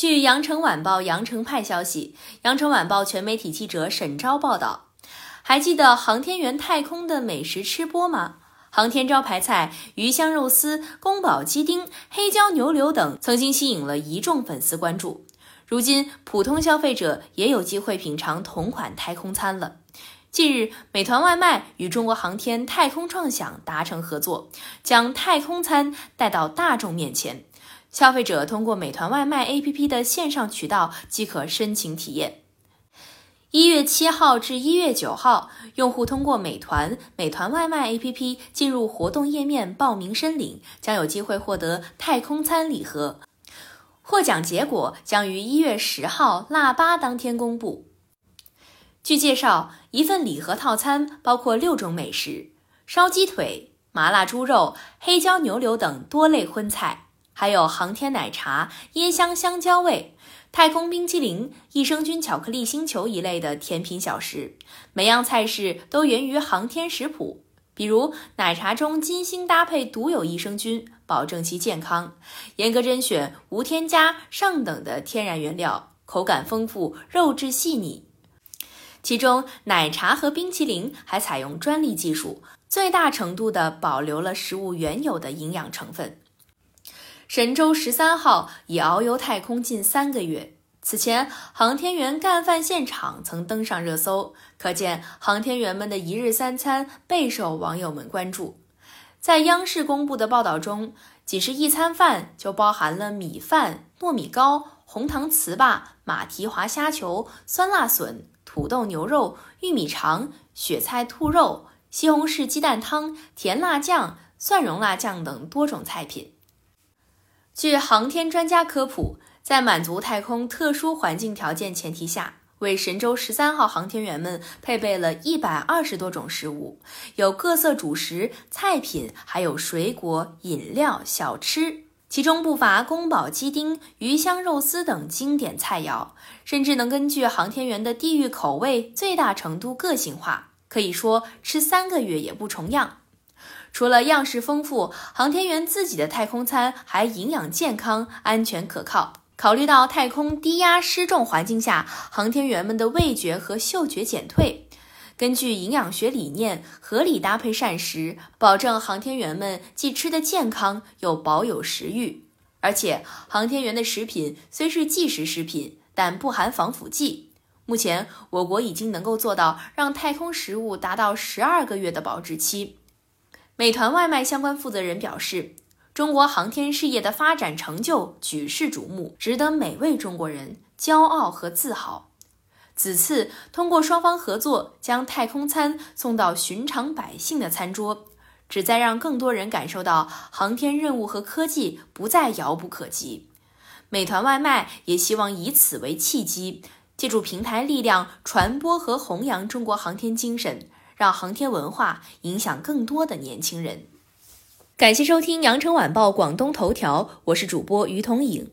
据《羊城晚报》羊城派消息，《羊城晚报》全媒体记者沈昭报道，还记得航天员太空的美食吃播吗？航天招牌菜鱼香肉丝、宫保鸡丁、黑椒牛柳等，曾经吸引了一众粉丝关注。如今，普通消费者也有机会品尝同款太空餐了。近日，美团外卖与中国航天太空创想达成合作，将太空餐带到大众面前。消费者通过美团外卖 APP 的线上渠道即可申请体验。一月七号至一月九号，用户通过美团、美团外卖 APP 进入活动页面报名申领，将有机会获得太空餐礼盒。获奖结果将于一月十号腊八当天公布。据介绍，一份礼盒套餐包括六种美食：烧鸡腿、麻辣猪肉、黑椒牛柳等多类荤菜，还有航天奶茶、椰香香蕉味。太空冰淇淋、益生菌巧克力星球一类的甜品小食，每样菜式都源于航天食谱。比如奶茶中精心搭配独有益生菌，保证其健康；严格甄选无添加上等的天然原料，口感丰富，肉质细腻。其中奶茶和冰淇淋还采用专利技术，最大程度地保留了食物原有的营养成分。神舟十三号已遨游太空近三个月，此前航天员干饭现场曾登上热搜，可见航天员们的一日三餐备受网友们关注。在央视公布的报道中，仅是一餐饭就包含了米饭、糯米糕、红糖糍粑、马蹄滑虾球、酸辣笋、土豆牛肉、玉米肠、雪菜兔肉、西红柿鸡蛋汤、甜辣酱、蒜蓉辣酱等多种菜品。据航天专家科普，在满足太空特殊环境条件前提下，为神舟十三号航天员们配备了一百二十多种食物，有各色主食、菜品，还有水果、饮料、小吃，其中不乏宫保鸡丁、鱼香肉丝等经典菜肴，甚至能根据航天员的地域口味最大程度个性化，可以说吃三个月也不重样。除了样式丰富，航天员自己的太空餐还营养健康、安全可靠。考虑到太空低压失重环境下，航天员们的味觉和嗅觉减退，根据营养学理念，合理搭配膳食，保证航天员们既吃得健康，又保有食欲。而且，航天员的食品虽是即食食品，但不含防腐剂。目前，我国已经能够做到让太空食物达到十二个月的保质期。美团外卖相关负责人表示，中国航天事业的发展成就举世瞩目，值得每位中国人骄傲和自豪。此次通过双方合作，将太空餐送到寻常百姓的餐桌，旨在让更多人感受到航天任务和科技不再遥不可及。美团外卖也希望以此为契机，借助平台力量，传播和弘扬中国航天精神。让航天文化影响更多的年轻人。感谢收听羊城晚报广东头条，我是主播于彤颖。